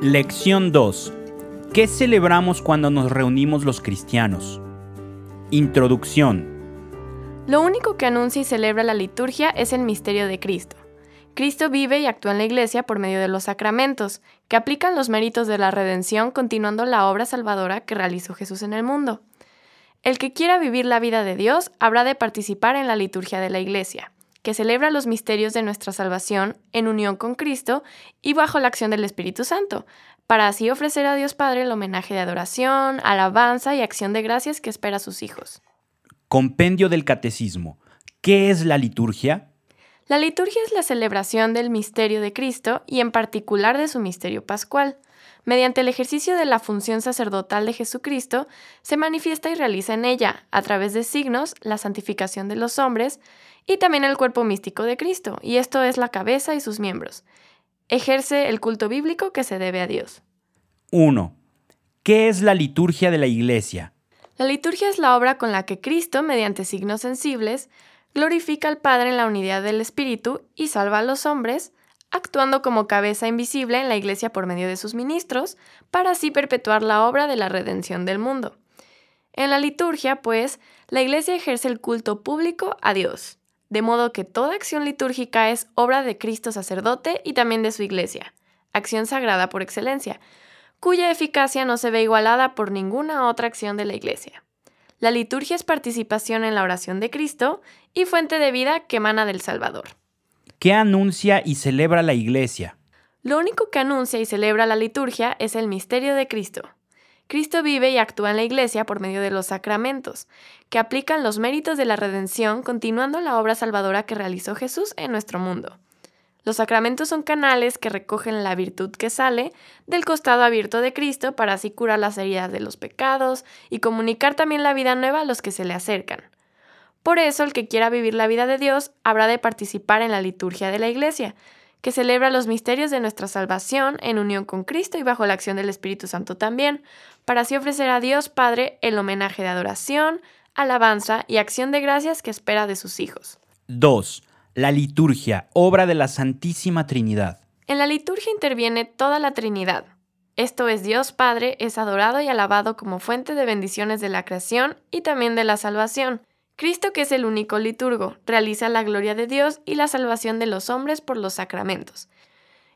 Lección 2. ¿Qué celebramos cuando nos reunimos los cristianos? Introducción. Lo único que anuncia y celebra la liturgia es el misterio de Cristo. Cristo vive y actúa en la Iglesia por medio de los sacramentos, que aplican los méritos de la redención continuando la obra salvadora que realizó Jesús en el mundo. El que quiera vivir la vida de Dios habrá de participar en la liturgia de la Iglesia, que celebra los misterios de nuestra salvación en unión con Cristo y bajo la acción del Espíritu Santo, para así ofrecer a Dios Padre el homenaje de adoración, alabanza y acción de gracias que espera a sus hijos. Compendio del Catecismo. ¿Qué es la liturgia? La liturgia es la celebración del misterio de Cristo y en particular de su misterio pascual. Mediante el ejercicio de la función sacerdotal de Jesucristo, se manifiesta y realiza en ella, a través de signos, la santificación de los hombres y también el cuerpo místico de Cristo, y esto es la cabeza y sus miembros. Ejerce el culto bíblico que se debe a Dios. 1. ¿Qué es la liturgia de la Iglesia? La liturgia es la obra con la que Cristo, mediante signos sensibles, glorifica al Padre en la unidad del Espíritu y salva a los hombres, actuando como cabeza invisible en la Iglesia por medio de sus ministros, para así perpetuar la obra de la redención del mundo. En la liturgia, pues, la Iglesia ejerce el culto público a Dios, de modo que toda acción litúrgica es obra de Cristo sacerdote y también de su Iglesia, acción sagrada por excelencia, cuya eficacia no se ve igualada por ninguna otra acción de la Iglesia. La liturgia es participación en la oración de Cristo y fuente de vida que emana del Salvador. ¿Qué anuncia y celebra la Iglesia? Lo único que anuncia y celebra la liturgia es el misterio de Cristo. Cristo vive y actúa en la Iglesia por medio de los sacramentos, que aplican los méritos de la redención continuando la obra salvadora que realizó Jesús en nuestro mundo. Los sacramentos son canales que recogen la virtud que sale del costado abierto de Cristo para así curar las heridas de los pecados y comunicar también la vida nueva a los que se le acercan. Por eso el que quiera vivir la vida de Dios habrá de participar en la liturgia de la Iglesia, que celebra los misterios de nuestra salvación en unión con Cristo y bajo la acción del Espíritu Santo también, para así ofrecer a Dios Padre el homenaje de adoración, alabanza y acción de gracias que espera de sus hijos. 2 la liturgia, obra de la Santísima Trinidad. En la liturgia interviene toda la Trinidad. Esto es Dios Padre, es adorado y alabado como fuente de bendiciones de la creación y también de la salvación. Cristo, que es el único liturgo, realiza la gloria de Dios y la salvación de los hombres por los sacramentos.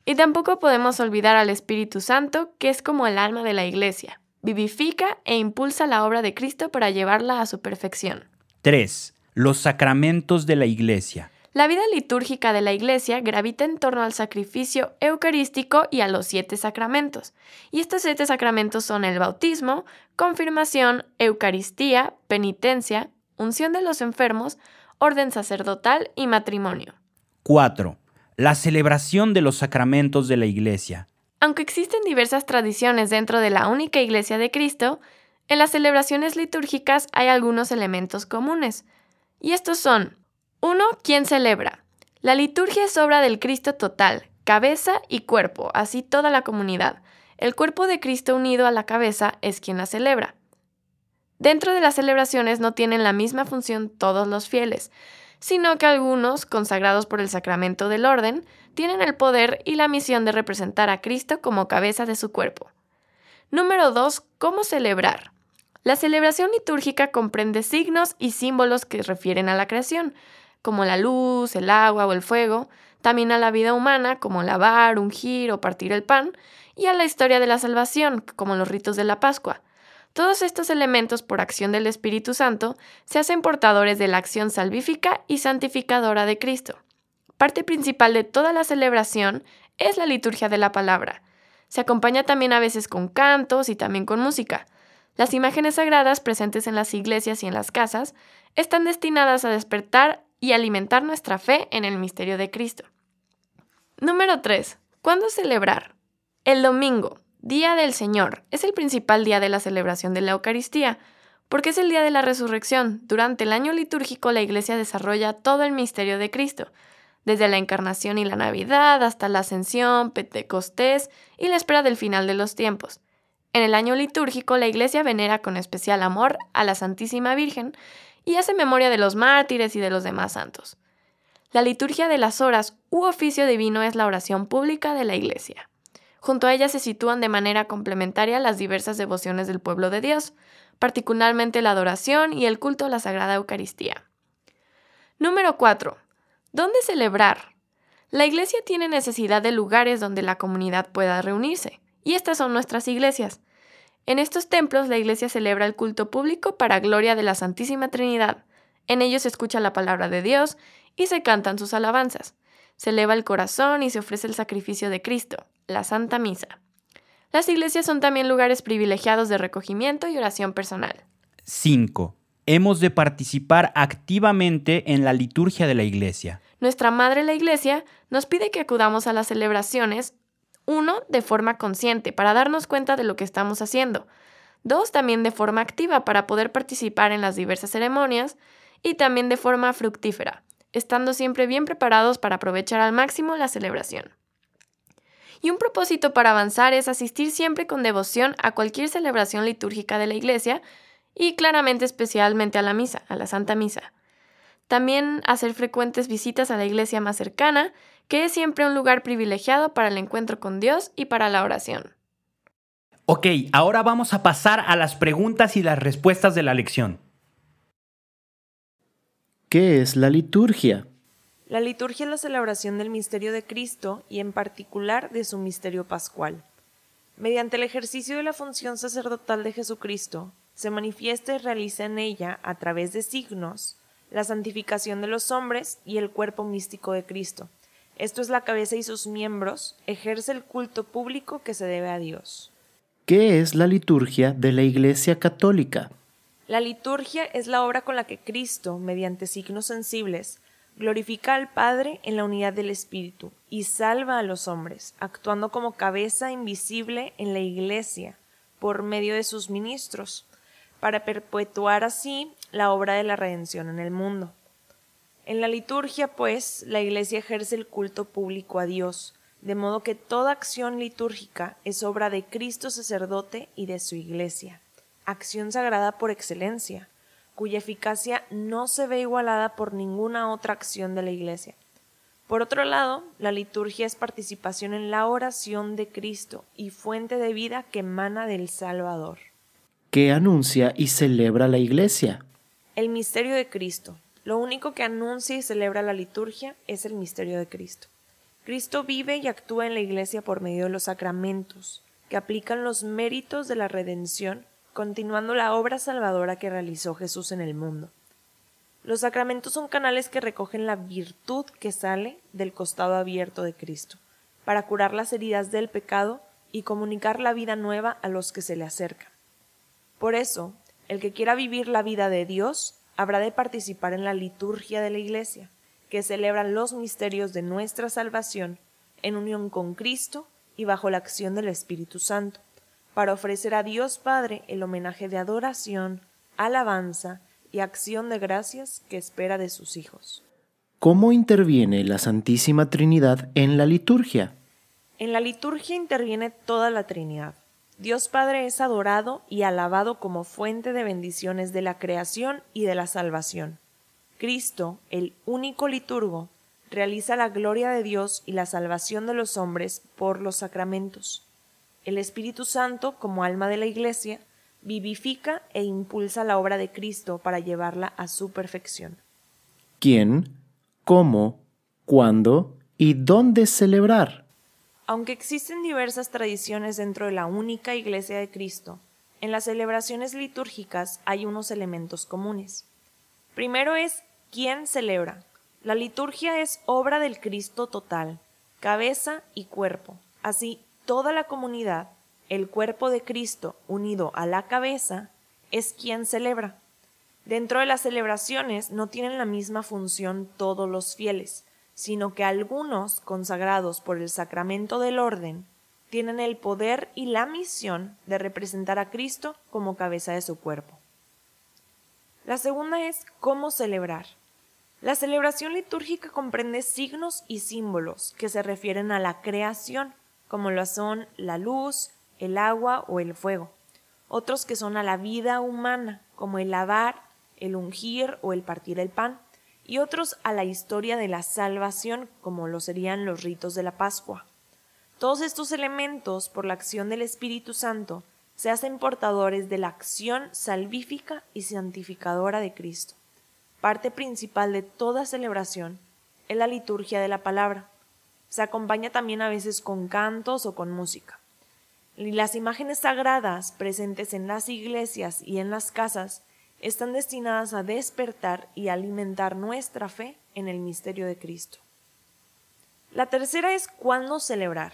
Y tampoco podemos olvidar al Espíritu Santo, que es como el alma de la Iglesia. Vivifica e impulsa la obra de Cristo para llevarla a su perfección. 3. Los sacramentos de la Iglesia. La vida litúrgica de la Iglesia gravita en torno al sacrificio eucarístico y a los siete sacramentos. Y estos siete sacramentos son el bautismo, confirmación, Eucaristía, penitencia, unción de los enfermos, orden sacerdotal y matrimonio. 4. La celebración de los sacramentos de la Iglesia. Aunque existen diversas tradiciones dentro de la única Iglesia de Cristo, en las celebraciones litúrgicas hay algunos elementos comunes. Y estos son 1. ¿Quién celebra? La liturgia es obra del Cristo total, cabeza y cuerpo, así toda la comunidad. El cuerpo de Cristo unido a la cabeza es quien la celebra. Dentro de las celebraciones no tienen la misma función todos los fieles, sino que algunos, consagrados por el sacramento del orden, tienen el poder y la misión de representar a Cristo como cabeza de su cuerpo. Número 2. ¿Cómo celebrar? La celebración litúrgica comprende signos y símbolos que refieren a la creación, como la luz, el agua o el fuego, también a la vida humana, como lavar, ungir o partir el pan, y a la historia de la salvación, como los ritos de la Pascua. Todos estos elementos, por acción del Espíritu Santo, se hacen portadores de la acción salvífica y santificadora de Cristo. Parte principal de toda la celebración es la liturgia de la palabra. Se acompaña también a veces con cantos y también con música. Las imágenes sagradas presentes en las iglesias y en las casas están destinadas a despertar y alimentar nuestra fe en el misterio de Cristo. Número 3. ¿Cuándo celebrar? El domingo, Día del Señor, es el principal día de la celebración de la Eucaristía, porque es el día de la resurrección. Durante el año litúrgico la Iglesia desarrolla todo el misterio de Cristo, desde la encarnación y la Navidad hasta la ascensión, Pentecostés y la espera del final de los tiempos. En el año litúrgico, la Iglesia venera con especial amor a la Santísima Virgen y hace memoria de los mártires y de los demás santos. La liturgia de las horas u oficio divino es la oración pública de la Iglesia. Junto a ella se sitúan de manera complementaria las diversas devociones del pueblo de Dios, particularmente la adoración y el culto a la Sagrada Eucaristía. Número 4. ¿Dónde celebrar? La Iglesia tiene necesidad de lugares donde la comunidad pueda reunirse, y estas son nuestras iglesias. En estos templos la Iglesia celebra el culto público para gloria de la Santísima Trinidad. En ellos se escucha la palabra de Dios y se cantan sus alabanzas. Se eleva el corazón y se ofrece el sacrificio de Cristo, la Santa Misa. Las iglesias son también lugares privilegiados de recogimiento y oración personal. 5. Hemos de participar activamente en la liturgia de la iglesia. Nuestra Madre la Iglesia nos pide que acudamos a las celebraciones, uno, de forma consciente, para darnos cuenta de lo que estamos haciendo. Dos, también de forma activa, para poder participar en las diversas ceremonias. Y también de forma fructífera, estando siempre bien preparados para aprovechar al máximo la celebración. Y un propósito para avanzar es asistir siempre con devoción a cualquier celebración litúrgica de la Iglesia y claramente especialmente a la misa, a la Santa Misa. También hacer frecuentes visitas a la iglesia más cercana, que es siempre un lugar privilegiado para el encuentro con Dios y para la oración. Ok, ahora vamos a pasar a las preguntas y las respuestas de la lección. ¿Qué es la liturgia? La liturgia es la celebración del misterio de Cristo y en particular de su misterio pascual. Mediante el ejercicio de la función sacerdotal de Jesucristo, se manifiesta y realiza en ella, a través de signos, la santificación de los hombres y el cuerpo místico de Cristo. Esto es la cabeza y sus miembros, ejerce el culto público que se debe a Dios. ¿Qué es la liturgia de la Iglesia Católica? La liturgia es la obra con la que Cristo, mediante signos sensibles, glorifica al Padre en la unidad del Espíritu y salva a los hombres, actuando como cabeza invisible en la Iglesia por medio de sus ministros, para perpetuar así la obra de la redención en el mundo. En la liturgia, pues, la Iglesia ejerce el culto público a Dios, de modo que toda acción litúrgica es obra de Cristo sacerdote y de su Iglesia acción sagrada por excelencia, cuya eficacia no se ve igualada por ninguna otra acción de la Iglesia. Por otro lado, la liturgia es participación en la oración de Cristo y fuente de vida que emana del Salvador. ¿Qué anuncia y celebra la Iglesia? El misterio de Cristo. Lo único que anuncia y celebra la liturgia es el misterio de Cristo. Cristo vive y actúa en la Iglesia por medio de los sacramentos, que aplican los méritos de la redención continuando la obra salvadora que realizó Jesús en el mundo. Los sacramentos son canales que recogen la virtud que sale del costado abierto de Cristo, para curar las heridas del pecado y comunicar la vida nueva a los que se le acercan. Por eso, el que quiera vivir la vida de Dios habrá de participar en la liturgia de la Iglesia, que celebra los misterios de nuestra salvación en unión con Cristo y bajo la acción del Espíritu Santo para ofrecer a Dios Padre el homenaje de adoración, alabanza y acción de gracias que espera de sus hijos. ¿Cómo interviene la Santísima Trinidad en la liturgia? En la liturgia interviene toda la Trinidad. Dios Padre es adorado y alabado como fuente de bendiciones de la creación y de la salvación. Cristo, el único liturgo, realiza la gloria de Dios y la salvación de los hombres por los sacramentos. El Espíritu Santo, como alma de la Iglesia, vivifica e impulsa la obra de Cristo para llevarla a su perfección. ¿Quién, cómo, cuándo y dónde celebrar? Aunque existen diversas tradiciones dentro de la única Iglesia de Cristo, en las celebraciones litúrgicas hay unos elementos comunes. Primero es quién celebra. La liturgia es obra del Cristo total, cabeza y cuerpo. Así, toda la comunidad, el cuerpo de Cristo unido a la cabeza, es quien celebra. Dentro de las celebraciones no tienen la misma función todos los fieles, sino que algunos, consagrados por el sacramento del orden, tienen el poder y la misión de representar a Cristo como cabeza de su cuerpo. La segunda es cómo celebrar. La celebración litúrgica comprende signos y símbolos que se refieren a la creación, como lo son la luz, el agua o el fuego, otros que son a la vida humana, como el lavar, el ungir o el partir el pan, y otros a la historia de la salvación, como lo serían los ritos de la Pascua. Todos estos elementos, por la acción del Espíritu Santo, se hacen portadores de la acción salvífica y santificadora de Cristo. Parte principal de toda celebración es la liturgia de la palabra. Se acompaña también a veces con cantos o con música. Y las imágenes sagradas presentes en las iglesias y en las casas están destinadas a despertar y alimentar nuestra fe en el misterio de Cristo. La tercera es cuándo celebrar.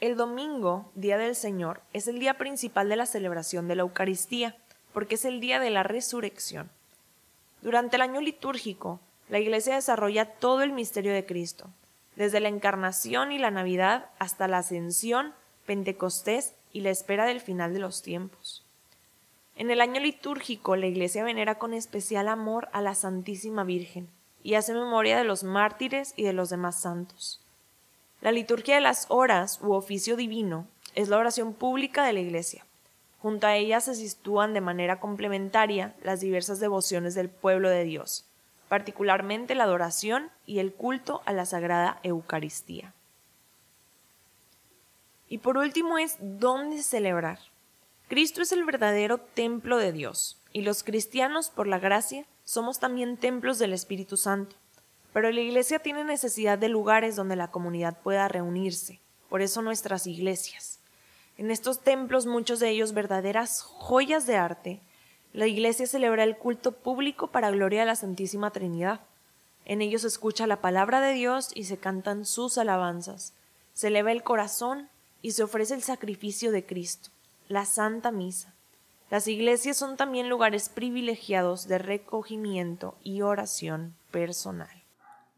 El domingo, Día del Señor, es el día principal de la celebración de la Eucaristía, porque es el día de la resurrección. Durante el año litúrgico, la Iglesia desarrolla todo el misterio de Cristo, desde la encarnación y la Navidad hasta la ascensión, Pentecostés y la espera del final de los tiempos. En el año litúrgico, la Iglesia venera con especial amor a la Santísima Virgen y hace memoria de los mártires y de los demás santos. La liturgia de las horas u oficio divino es la oración pública de la Iglesia. Junto a ella se sitúan de manera complementaria las diversas devociones del pueblo de Dios, particularmente la adoración y el culto a la Sagrada Eucaristía. Y por último es dónde celebrar. Cristo es el verdadero templo de Dios, y los cristianos, por la gracia, somos también templos del Espíritu Santo. Pero la Iglesia tiene necesidad de lugares donde la comunidad pueda reunirse, por eso nuestras iglesias. En estos templos, muchos de ellos verdaderas joyas de arte, la Iglesia celebra el culto público para gloria de la Santísima Trinidad. En ellos se escucha la palabra de Dios y se cantan sus alabanzas. Se eleva el corazón y se ofrece el sacrificio de Cristo la Santa Misa. Las iglesias son también lugares privilegiados de recogimiento y oración personal.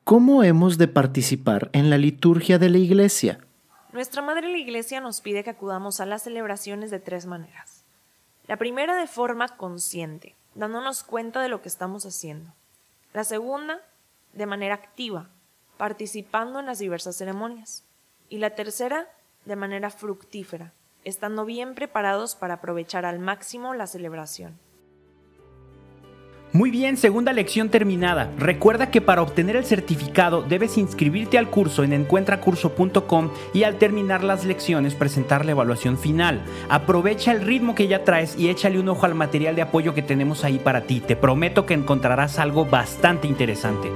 ¿Cómo hemos de participar en la liturgia de la iglesia? Nuestra Madre la Iglesia nos pide que acudamos a las celebraciones de tres maneras. La primera de forma consciente, dándonos cuenta de lo que estamos haciendo. La segunda, de manera activa, participando en las diversas ceremonias. Y la tercera, de manera fructífera, estando bien preparados para aprovechar al máximo la celebración. Muy bien, segunda lección terminada. Recuerda que para obtener el certificado debes inscribirte al curso en encuentracurso.com y al terminar las lecciones presentar la evaluación final. Aprovecha el ritmo que ya traes y échale un ojo al material de apoyo que tenemos ahí para ti. Te prometo que encontrarás algo bastante interesante.